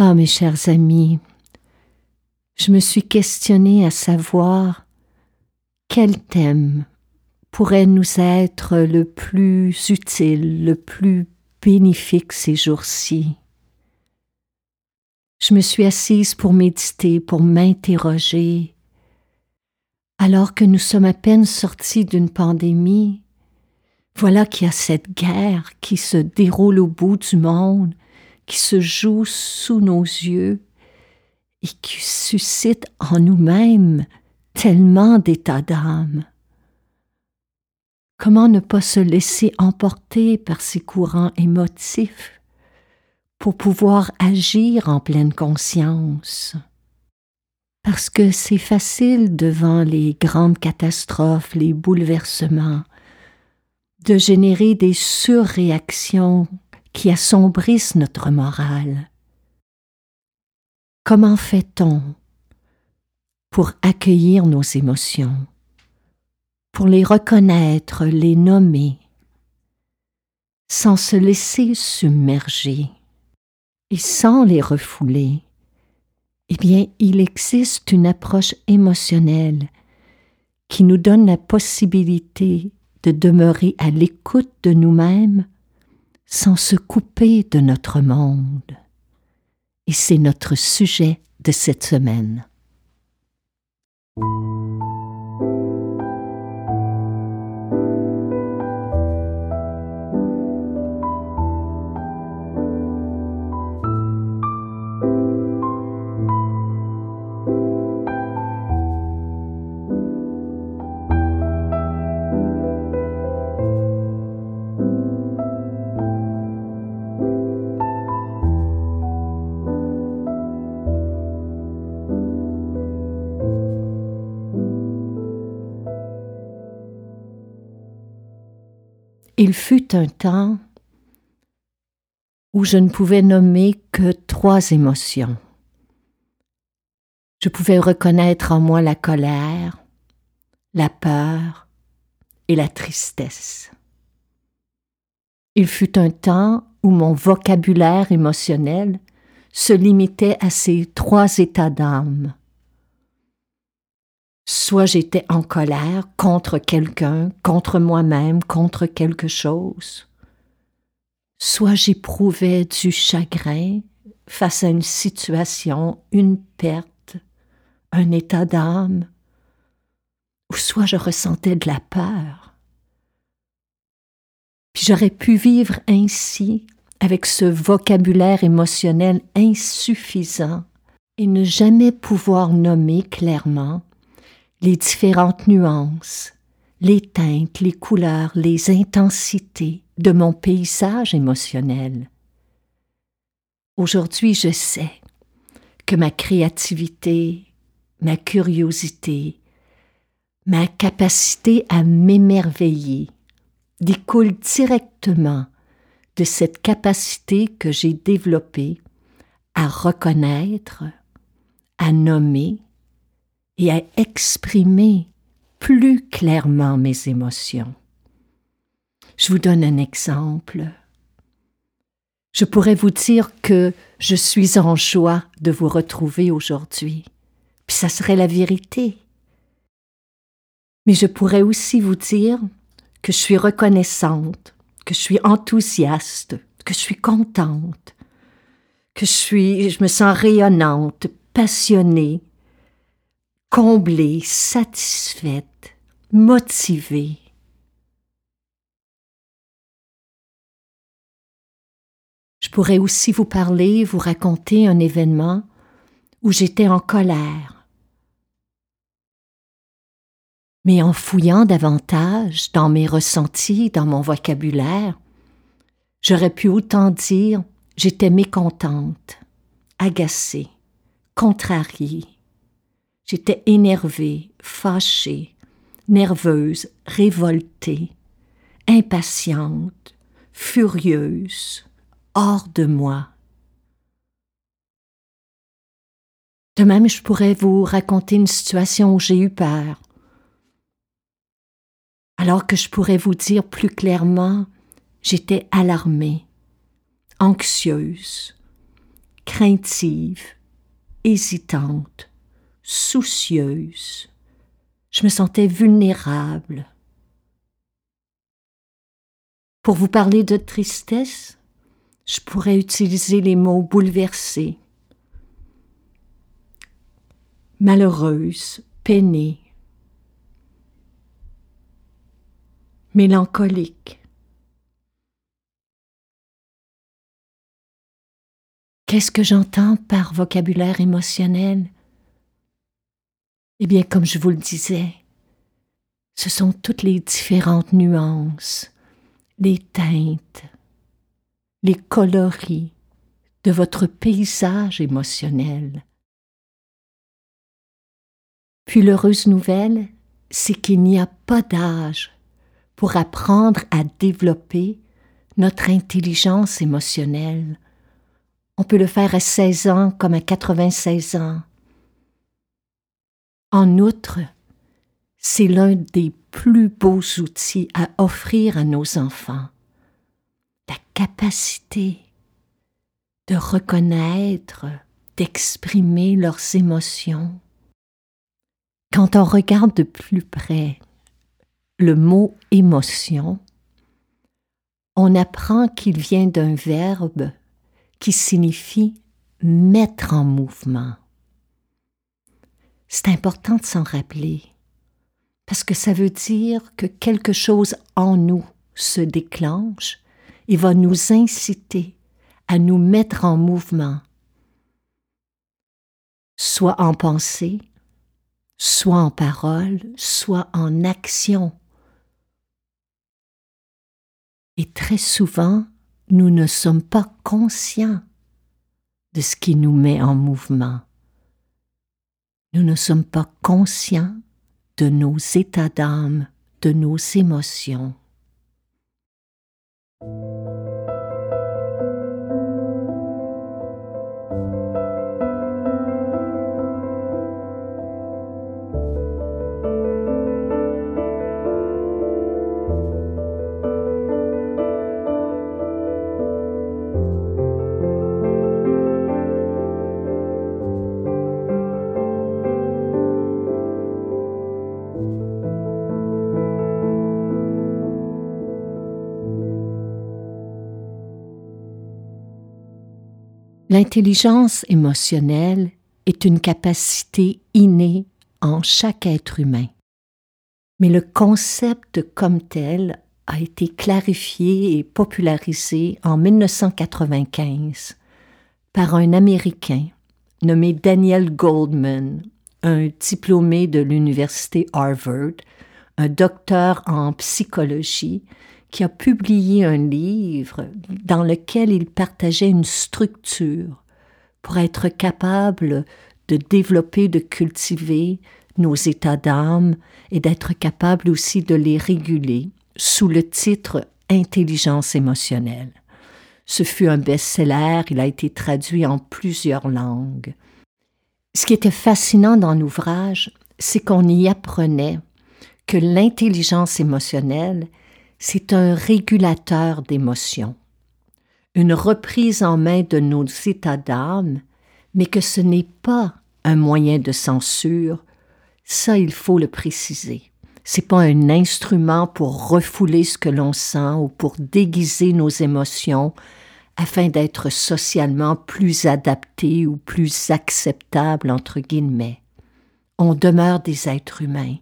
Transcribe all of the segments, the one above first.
Ah, mes chers amis, je me suis questionnée à savoir quel thème pourrait nous être le plus utile, le plus bénéfique ces jours-ci. Je me suis assise pour méditer, pour m'interroger. Alors que nous sommes à peine sortis d'une pandémie, voilà qu'il y a cette guerre qui se déroule au bout du monde qui se joue sous nos yeux et qui suscite en nous-mêmes tellement d'états d'âme. Comment ne pas se laisser emporter par ces courants émotifs pour pouvoir agir en pleine conscience? Parce que c'est facile devant les grandes catastrophes, les bouleversements, de générer des surréactions qui assombrissent notre morale. Comment fait-on pour accueillir nos émotions, pour les reconnaître, les nommer, sans se laisser submerger? Et sans les refouler Eh bien, il existe une approche émotionnelle qui nous donne la possibilité de demeurer à l'écoute de nous-mêmes sans se couper de notre monde. Et c'est notre sujet de cette semaine. Il fut un temps où je ne pouvais nommer que trois émotions. Je pouvais reconnaître en moi la colère, la peur et la tristesse. Il fut un temps où mon vocabulaire émotionnel se limitait à ces trois états d'âme Soit j'étais en colère contre quelqu'un, contre moi-même, contre quelque chose. Soit j'éprouvais du chagrin face à une situation, une perte, un état d'âme. Ou soit je ressentais de la peur. Puis j'aurais pu vivre ainsi avec ce vocabulaire émotionnel insuffisant et ne jamais pouvoir nommer clairement les différentes nuances, les teintes, les couleurs, les intensités de mon paysage émotionnel. Aujourd'hui, je sais que ma créativité, ma curiosité, ma capacité à m'émerveiller découle directement de cette capacité que j'ai développée à reconnaître, à nommer et à exprimer plus clairement mes émotions. Je vous donne un exemple. Je pourrais vous dire que je suis en joie de vous retrouver aujourd'hui, puis ça serait la vérité. Mais je pourrais aussi vous dire que je suis reconnaissante, que je suis enthousiaste, que je suis contente, que je suis, je me sens rayonnante, passionnée, comblée, satisfaite, motivée. Je pourrais aussi vous parler, vous raconter un événement où j'étais en colère. Mais en fouillant davantage dans mes ressentis, dans mon vocabulaire, j'aurais pu autant dire j'étais mécontente, agacée, contrariée. J'étais énervée, fâchée, nerveuse, révoltée, impatiente, furieuse, hors de moi. De même, je pourrais vous raconter une situation où j'ai eu peur, alors que je pourrais vous dire plus clairement, j'étais alarmée, anxieuse, craintive, hésitante, soucieuse. Je me sentais vulnérable. Pour vous parler de tristesse, je pourrais utiliser les mots bouleversés, malheureuse, peinée, mélancolique. Qu'est-ce que j'entends par vocabulaire émotionnel? Eh bien, comme je vous le disais, ce sont toutes les différentes nuances, les teintes, les coloris de votre paysage émotionnel. Puis l'heureuse nouvelle, c'est qu'il n'y a pas d'âge pour apprendre à développer notre intelligence émotionnelle. On peut le faire à 16 ans comme à 96 ans. En outre, c'est l'un des plus beaux outils à offrir à nos enfants la capacité de reconnaître, d'exprimer leurs émotions. Quand on regarde de plus près le mot émotion, on apprend qu'il vient d'un verbe qui signifie mettre en mouvement. C'est important de s'en rappeler, parce que ça veut dire que quelque chose en nous se déclenche il va nous inciter à nous mettre en mouvement, soit en pensée, soit en parole, soit en action. Et très souvent, nous ne sommes pas conscients de ce qui nous met en mouvement. Nous ne sommes pas conscients de nos états d'âme, de nos émotions. L'intelligence émotionnelle est une capacité innée en chaque être humain. Mais le concept comme tel a été clarifié et popularisé en 1995 par un Américain nommé Daniel Goldman, un diplômé de l'université Harvard, un docteur en psychologie qui a publié un livre dans lequel il partageait une structure pour être capable de développer, de cultiver nos états d'âme et d'être capable aussi de les réguler sous le titre Intelligence émotionnelle. Ce fut un best-seller, il a été traduit en plusieurs langues. Ce qui était fascinant dans l'ouvrage, c'est qu'on y apprenait que l'intelligence émotionnelle c'est un régulateur d'émotions, une reprise en main de nos états d'âme, mais que ce n'est pas un moyen de censure, ça il faut le préciser. c'est pas un instrument pour refouler ce que l'on sent ou pour déguiser nos émotions afin d'être socialement plus adapté ou plus acceptable entre guillemets. On demeure des êtres humains.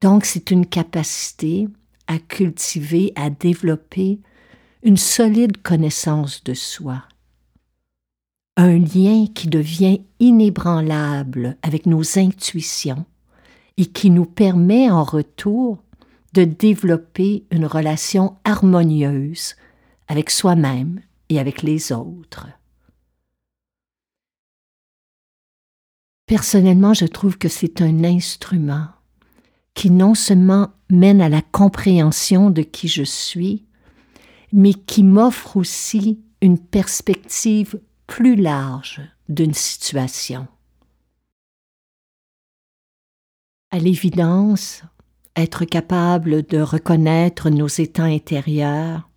Donc c'est une capacité à cultiver, à développer une solide connaissance de soi. Un lien qui devient inébranlable avec nos intuitions et qui nous permet en retour de développer une relation harmonieuse avec soi-même et avec les autres. Personnellement, je trouve que c'est un instrument qui non seulement mène à la compréhension de qui je suis, mais qui m'offre aussi une perspective plus large d'une situation. À l'évidence, être capable de reconnaître nos états intérieurs,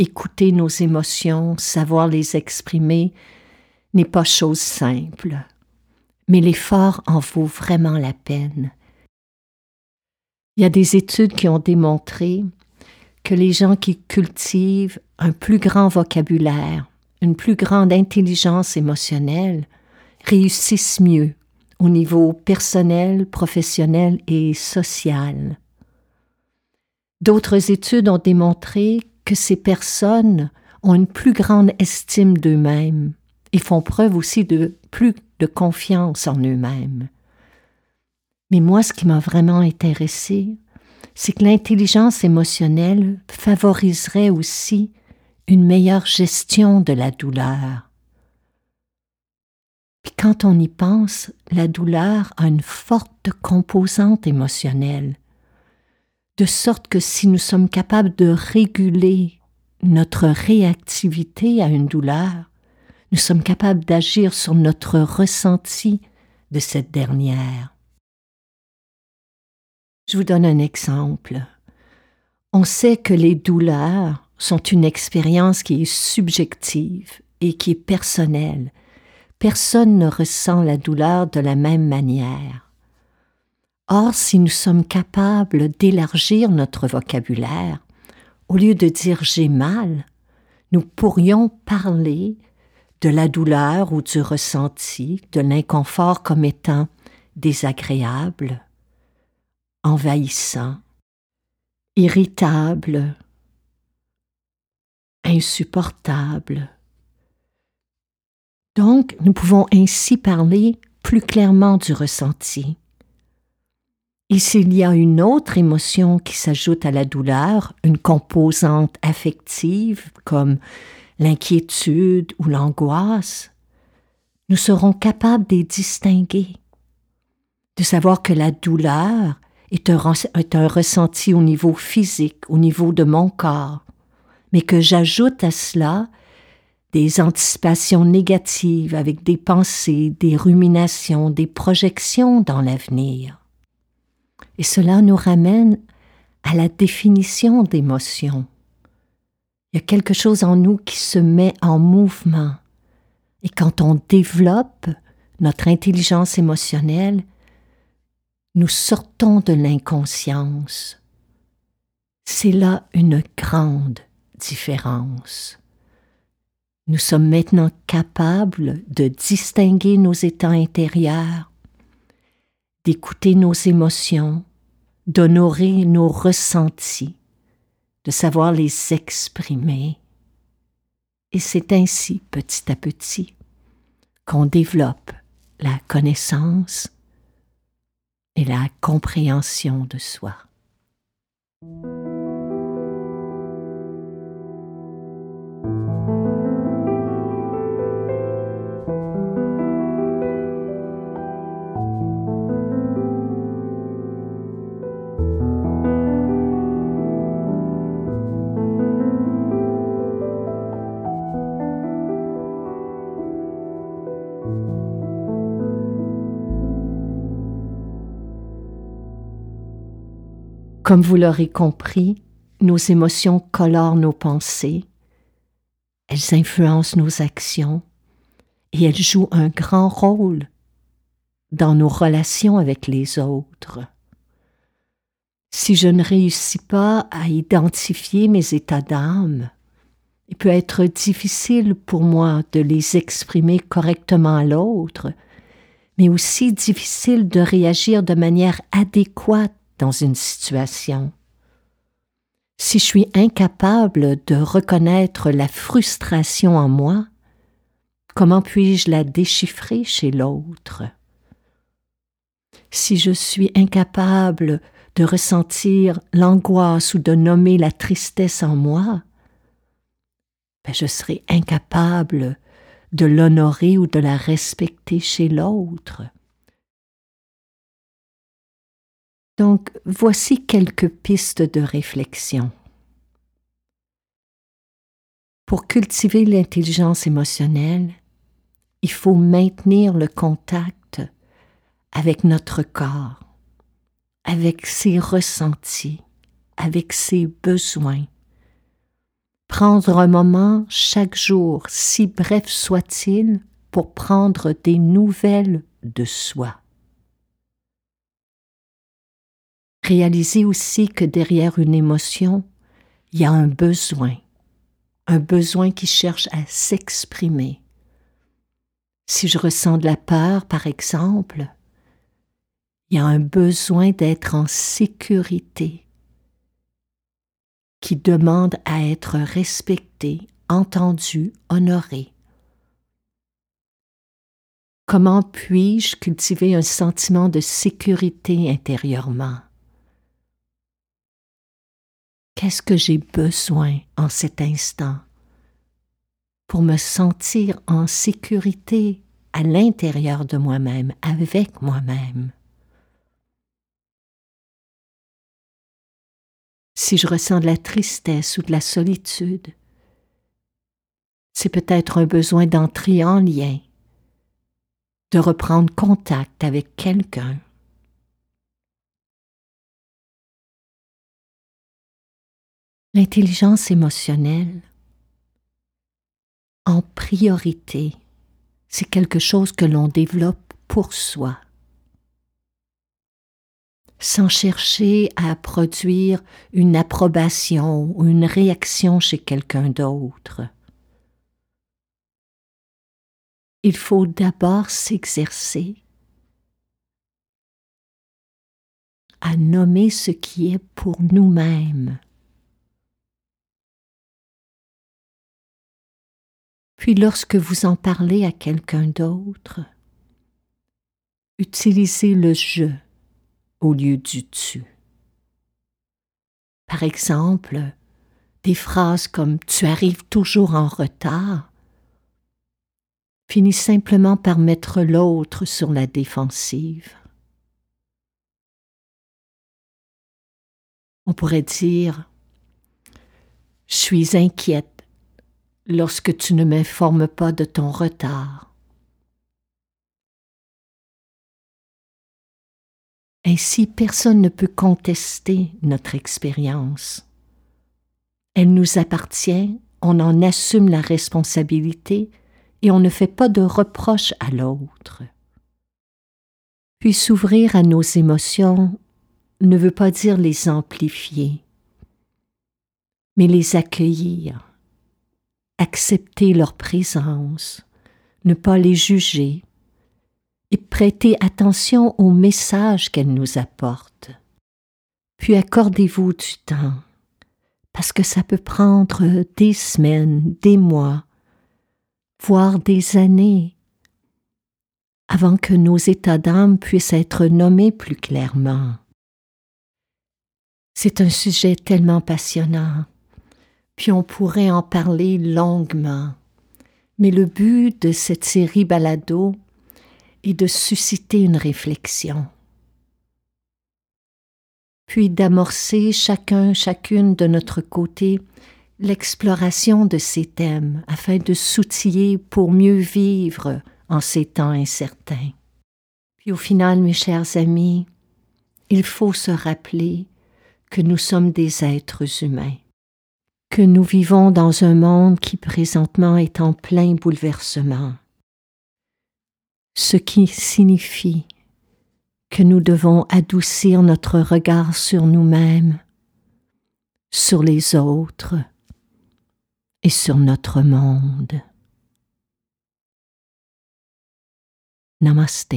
écouter nos émotions, savoir les exprimer, n'est pas chose simple. Mais l'effort en vaut vraiment la peine. Il y a des études qui ont démontré que les gens qui cultivent un plus grand vocabulaire, une plus grande intelligence émotionnelle, réussissent mieux au niveau personnel, professionnel et social. D'autres études ont démontré que ces personnes ont une plus grande estime d'eux-mêmes et font preuve aussi de plus de confiance en eux-mêmes. Mais moi, ce qui m'a vraiment intéressé, c'est que l'intelligence émotionnelle favoriserait aussi une meilleure gestion de la douleur. Puis quand on y pense, la douleur a une forte composante émotionnelle, de sorte que si nous sommes capables de réguler notre réactivité à une douleur, nous sommes capables d'agir sur notre ressenti de cette dernière. Je vous donne un exemple. On sait que les douleurs sont une expérience qui est subjective et qui est personnelle personne ne ressent la douleur de la même manière. Or, si nous sommes capables d'élargir notre vocabulaire, au lieu de dire j'ai mal, nous pourrions parler de la douleur ou du ressenti, de l'inconfort comme étant désagréable, envahissant, irritable, insupportable, donc, nous pouvons ainsi parler plus clairement du ressenti. Et s'il y a une autre émotion qui s'ajoute à la douleur, une composante affective comme l'inquiétude ou l'angoisse, nous serons capables de les distinguer, de savoir que la douleur est un, ressenti au niveau physique, au niveau de mon corps, mais que j'ajoute à cela des anticipations négatives avec des pensées, des ruminations, des projections dans l'avenir. Et cela nous ramène à la définition d'émotion. Il y a quelque chose en nous qui se met en mouvement. Et quand on développe notre intelligence émotionnelle, nous sortons de l'inconscience. C'est là une grande différence. Nous sommes maintenant capables de distinguer nos états intérieurs, d'écouter nos émotions, d'honorer nos ressentis, de savoir les exprimer. Et c'est ainsi, petit à petit, qu'on développe la connaissance et la compréhension de soi. Comme vous l'aurez compris, nos émotions colorent nos pensées, elles influencent nos actions et elles jouent un grand rôle dans nos relations avec les autres. Si je ne réussis pas à identifier mes états d'âme, il peut être difficile pour moi de les exprimer correctement à l'autre, mais aussi difficile de réagir de manière adéquate dans une situation. Si je suis incapable de reconnaître la frustration en moi, comment puis-je la déchiffrer chez l'autre? Si je suis incapable de ressentir l'angoisse ou de nommer la tristesse en moi, ben je serai incapable de l'honorer ou de la respecter chez l'autre. Donc, voici quelques pistes de réflexion. Pour cultiver l'intelligence émotionnelle, il faut maintenir le contact avec notre corps, avec ses ressentis, avec ses besoins, prendre un moment chaque jour, si bref soit-il, pour prendre des nouvelles de soi. Réaliser aussi que derrière une émotion, il y a un besoin, un besoin qui cherche à s'exprimer. Si je ressens de la peur, par exemple, il y a un besoin d'être en sécurité, qui demande à être respecté, entendu, honoré. Comment puis-je cultiver un sentiment de sécurité intérieurement? Qu'est-ce que j'ai besoin en cet instant pour me sentir en sécurité à l'intérieur de moi-même, avec moi-même? Si je ressens de la tristesse ou de la solitude. C'est peut-être un besoin d'entrer en lien, de reprendre contact avec quelqu'un. L'intelligence émotionnelle, en priorité, c'est quelque chose que l'on développe pour soi sans chercher à produire une approbation ou une réaction chez quelqu'un d'autre. Il faut d'abord s'exercer à nommer ce qui est pour nous-mêmes. Puis lorsque vous en parlez à quelqu'un d'autre, utilisez le je au lieu du tu. Par exemple, des phrases comme Tu arrives toujours en retard finissent simplement par mettre l'autre sur la défensive. On pourrait dire Je suis inquiète lorsque tu ne m'informes pas de ton retard. Ainsi, personne ne peut contester notre expérience. Elle nous appartient, on en assume la responsabilité et on ne fait pas de reproches à l'autre. Puis s'ouvrir à nos émotions ne veut pas dire les amplifier, mais les accueillir, accepter leur présence, ne pas les juger, et prêtez attention aux messages qu'elle nous apporte. Puis accordez-vous du temps, parce que ça peut prendre des semaines, des mois, voire des années, avant que nos états d'âme puissent être nommés plus clairement. C'est un sujet tellement passionnant, puis on pourrait en parler longuement. Mais le but de cette série balado, et de susciter une réflexion, puis d'amorcer chacun, chacune de notre côté l'exploration de ces thèmes afin de s'outiller pour mieux vivre en ces temps incertains. Puis au final, mes chers amis, il faut se rappeler que nous sommes des êtres humains, que nous vivons dans un monde qui présentement est en plein bouleversement, ce qui signifie que nous devons adoucir notre regard sur nous-mêmes, sur les autres et sur notre monde. Namaste.